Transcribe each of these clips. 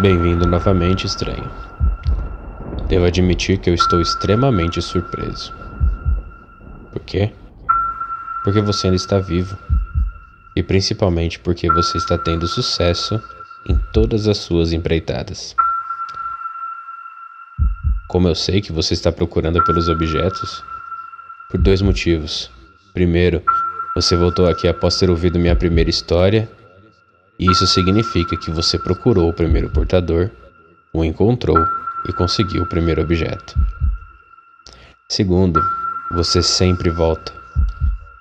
Bem-vindo novamente, estranho. Devo admitir que eu estou extremamente surpreso. Por quê? Porque você ainda está vivo. E principalmente porque você está tendo sucesso em todas as suas empreitadas. Como eu sei que você está procurando pelos objetos? Por dois motivos. Primeiro, você voltou aqui após ter ouvido minha primeira história, isso significa que você procurou o primeiro portador, o encontrou e conseguiu o primeiro objeto. Segundo, você sempre volta.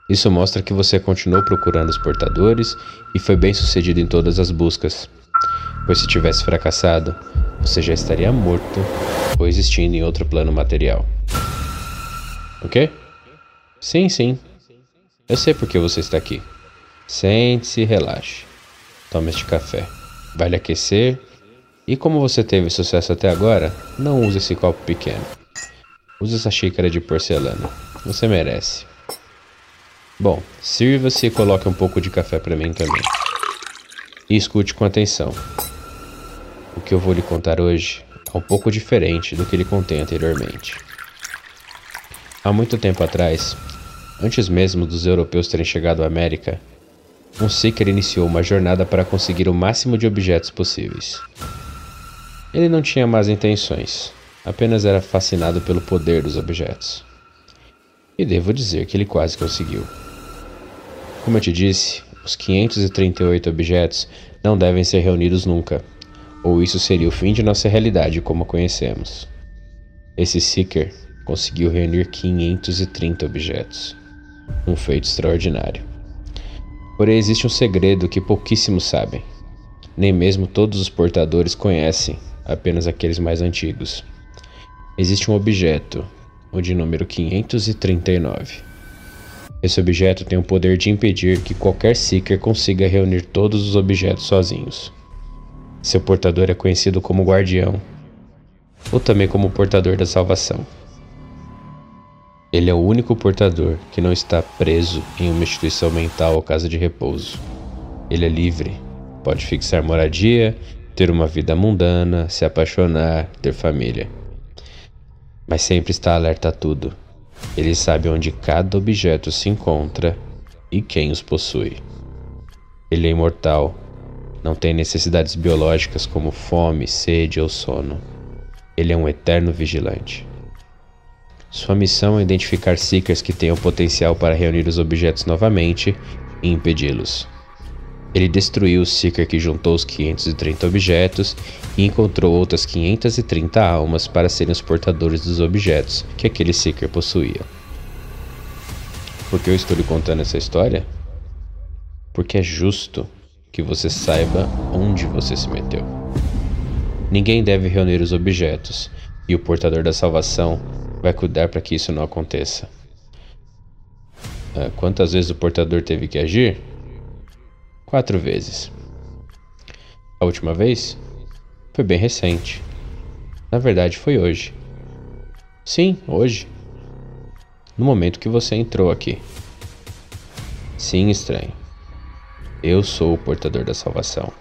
Isso mostra que você continuou procurando os portadores e foi bem sucedido em todas as buscas. Pois se tivesse fracassado, você já estaria morto ou existindo em outro plano material. Ok? Sim, sim. Eu sei por que você está aqui. Sente-se e relaxe. Tome este café. Vai lhe aquecer. E como você teve sucesso até agora, não use esse copo pequeno. Use essa xícara de porcelana. Você merece. Bom, sirva-se e coloque um pouco de café para mim também. E escute com atenção. O que eu vou lhe contar hoje é um pouco diferente do que lhe contei anteriormente. Há muito tempo atrás, Antes mesmo dos europeus terem chegado à América, um Seeker iniciou uma jornada para conseguir o máximo de objetos possíveis. Ele não tinha más intenções, apenas era fascinado pelo poder dos objetos. E devo dizer que ele quase conseguiu. Como eu te disse, os 538 objetos não devem ser reunidos nunca, ou isso seria o fim de nossa realidade como a conhecemos. Esse Seeker conseguiu reunir 530 objetos um feito extraordinário. Porém, existe um segredo que pouquíssimos sabem. Nem mesmo todos os portadores conhecem, apenas aqueles mais antigos. Existe um objeto, o de número 539. Esse objeto tem o poder de impedir que qualquer Seeker consiga reunir todos os objetos sozinhos. Seu portador é conhecido como Guardião, ou também como Portador da Salvação. Ele é o único portador que não está preso em uma instituição mental ou casa de repouso. Ele é livre, pode fixar moradia, ter uma vida mundana, se apaixonar, ter família. Mas sempre está alerta a tudo. Ele sabe onde cada objeto se encontra e quem os possui. Ele é imortal, não tem necessidades biológicas como fome, sede ou sono. Ele é um eterno vigilante. Sua missão é identificar Seekers que tenham potencial para reunir os objetos novamente e impedi-los. Ele destruiu o Seeker que juntou os 530 objetos e encontrou outras 530 almas para serem os portadores dos objetos que aquele Seeker possuía. Por que eu estou lhe contando essa história? Porque é justo que você saiba onde você se meteu. Ninguém deve reunir os objetos, e o portador da salvação vai cuidar para que isso não aconteça. Ah, quantas vezes o portador teve que agir? Quatro vezes. A última vez foi bem recente. Na verdade, foi hoje. Sim, hoje. No momento que você entrou aqui. Sim, estranho. Eu sou o portador da salvação.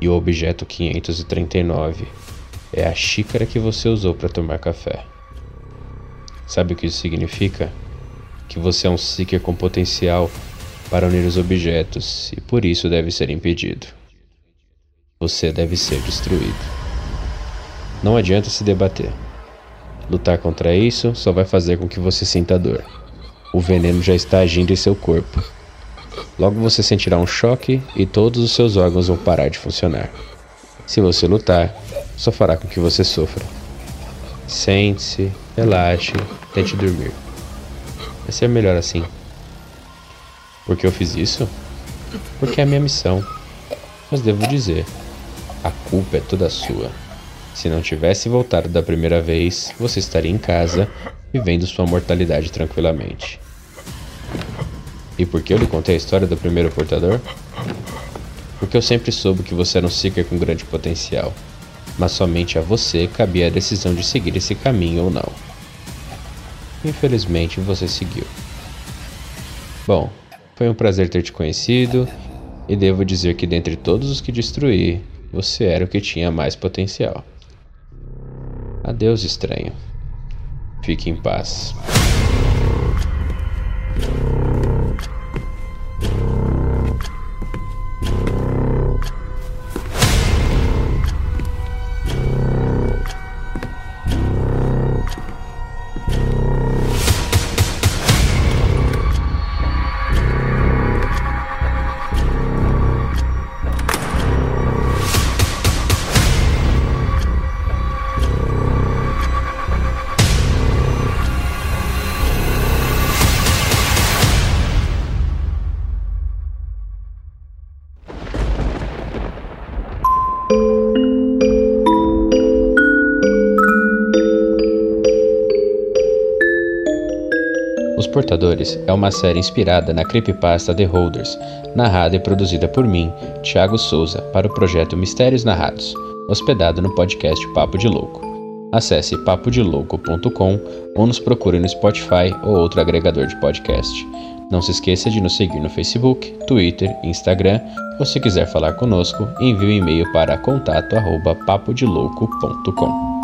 E o objeto 539 é a xícara que você usou para tomar café. Sabe o que isso significa? Que você é um Seeker com potencial para unir os objetos e por isso deve ser impedido. Você deve ser destruído. Não adianta se debater. Lutar contra isso só vai fazer com que você sinta dor. O veneno já está agindo em seu corpo. Logo você sentirá um choque e todos os seus órgãos vão parar de funcionar. Se você lutar, só fará com que você sofra. Sente-se, relaxe, tente dormir. Vai ser melhor assim. Por que eu fiz isso? Porque é a minha missão. Mas devo dizer, a culpa é toda sua. Se não tivesse voltado da primeira vez, você estaria em casa, vivendo sua mortalidade tranquilamente. E por que eu lhe contei a história do primeiro portador? Porque eu sempre soube que você era um Seeker com grande potencial mas somente a você cabia a decisão de seguir esse caminho ou não. Infelizmente você seguiu. Bom, foi um prazer ter te conhecido e devo dizer que dentre todos os que destruí, você era o que tinha mais potencial. Adeus, estranho. Fique em paz. Os Portadores é uma série inspirada na creepypasta The Holders, narrada e produzida por mim, Thiago Souza, para o projeto Mistérios Narrados, hospedado no podcast Papo de Louco. Acesse papodelouco.com ou nos procure no Spotify ou outro agregador de podcast. Não se esqueça de nos seguir no Facebook, Twitter, Instagram ou se quiser falar conosco, envie um e-mail para contato@papodelouco.com.